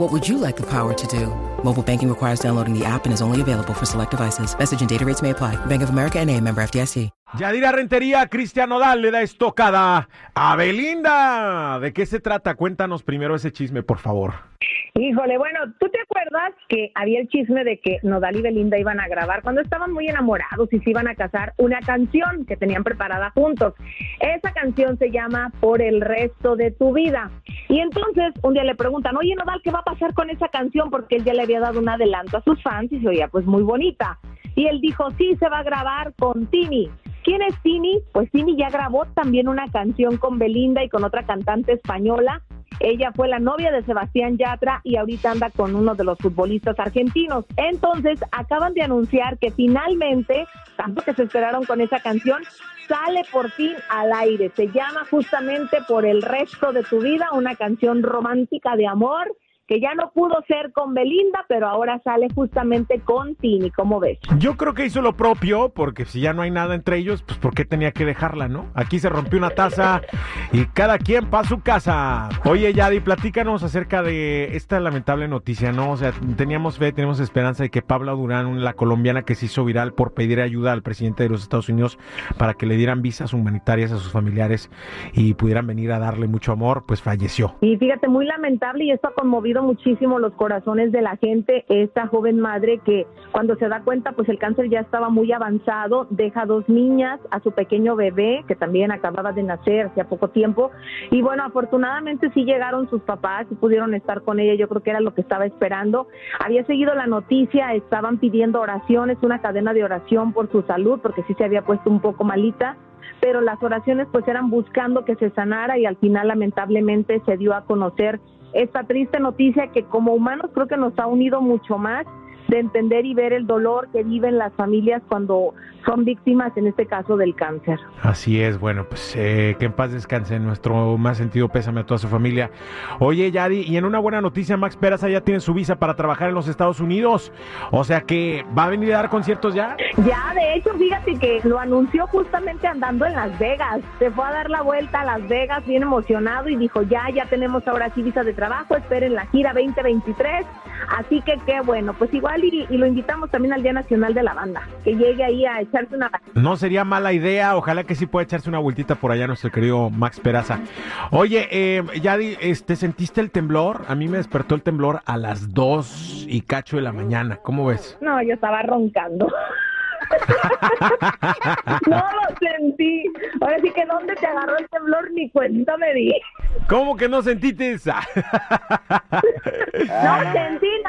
What would you like the power to do? Mobile banking requires downloading the app and is only available for select devices. Message and data rates may apply. Bank of America and a member FDIC. Yadira Rentería, Cristian Nodal le da estocada a Belinda. ¿De qué se trata? Cuéntanos primero ese chisme, por favor. Híjole, bueno, ¿tú te acuerdas que había el chisme de que Nodal y Belinda iban a grabar cuando estaban muy enamorados y se iban a casar una canción que tenían preparada juntos? Esa canción se llama Por el resto de tu vida. Y entonces un día le preguntan, oye Nodal, ¿qué va a pasar con esa canción? Porque él ya le había dado un adelanto a sus fans y se oía pues muy bonita. Y él dijo, sí, se va a grabar con Tini. ¿Quién es Tini? Pues Tini ya grabó también una canción con Belinda y con otra cantante española. Ella fue la novia de Sebastián Yatra y ahorita anda con uno de los futbolistas argentinos. Entonces, acaban de anunciar que finalmente, tanto que se esperaron con esa canción, sale por fin al aire. Se llama justamente Por el resto de tu vida, una canción romántica de amor que ya no pudo ser con Belinda, pero ahora sale justamente con Tini, ¿cómo ves? Yo creo que hizo lo propio, porque si ya no hay nada entre ellos, pues ¿por qué tenía que dejarla, no? Aquí se rompió una taza y cada quien para su casa. Oye, Yadi, platícanos acerca de esta lamentable noticia, ¿no? O sea, teníamos fe, tenemos esperanza de que Pablo Durán, la colombiana que se hizo viral por pedir ayuda al presidente de los Estados Unidos para que le dieran visas humanitarias a sus familiares y pudieran venir a darle mucho amor, pues falleció. Y fíjate, muy lamentable y esto ha conmovido muchísimo los corazones de la gente. Esta joven madre que cuando se da cuenta, pues el cáncer ya estaba muy avanzado, deja dos niñas, a su pequeño bebé que también acababa de nacer hace poco tiempo. Y bueno, afortunadamente sí llegaron sus papás y pudieron estar con ella. Yo creo que era lo que estaba esperando. Había seguido la noticia, estaban pidiendo oraciones, una cadena de oración por su salud, porque sí se había puesto un poco malita pero las oraciones pues eran buscando que se sanara y al final lamentablemente se dio a conocer esta triste noticia que como humanos creo que nos ha unido mucho más de entender y ver el dolor que viven las familias cuando son víctimas, en este caso, del cáncer. Así es, bueno, pues eh, que en paz descanse, nuestro más sentido pésame a toda su familia. Oye, Yadi, y en una buena noticia, Max Peraza ya tiene su visa para trabajar en los Estados Unidos, o sea que va a venir a dar conciertos ya. Ya, de hecho, fíjate que lo anunció justamente andando en Las Vegas, se fue a dar la vuelta a Las Vegas bien emocionado y dijo, ya, ya tenemos ahora sí visa de trabajo, esperen la gira 2023, así que qué bueno, pues igual y, y lo invitamos también al Día Nacional de la Banda, que llegue ahí a echarse una... No sería mala idea, ojalá que sí pueda echarse una vueltita por allá nuestro querido Max Peraza. Oye, eh, Yadi, este, ¿sentiste el temblor? A mí me despertó el temblor a las 2 y cacho de la mañana, ¿cómo ves? No, yo estaba roncando. no lo sentí. Ahora sí que dónde te agarró el temblor ni cuenta me di. ¿Cómo que no sentiste esa? no sentí.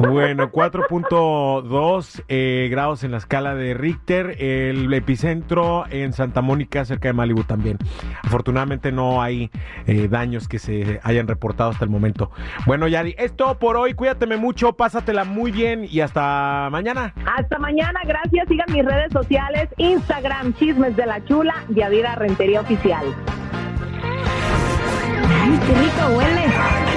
Bueno, 4.2 eh, grados en la escala de Richter, el epicentro en Santa Mónica, cerca de Malibu también. Afortunadamente no hay eh, daños que se hayan reportado hasta el momento. Bueno, Yadi, es todo por hoy. Cuídateme mucho, pásatela muy bien y hasta mañana. Hasta mañana, gracias. Sigan mis redes sociales, Instagram, Chismes de la Chula, Yadira Rentería Oficial. Ay, qué rico huele.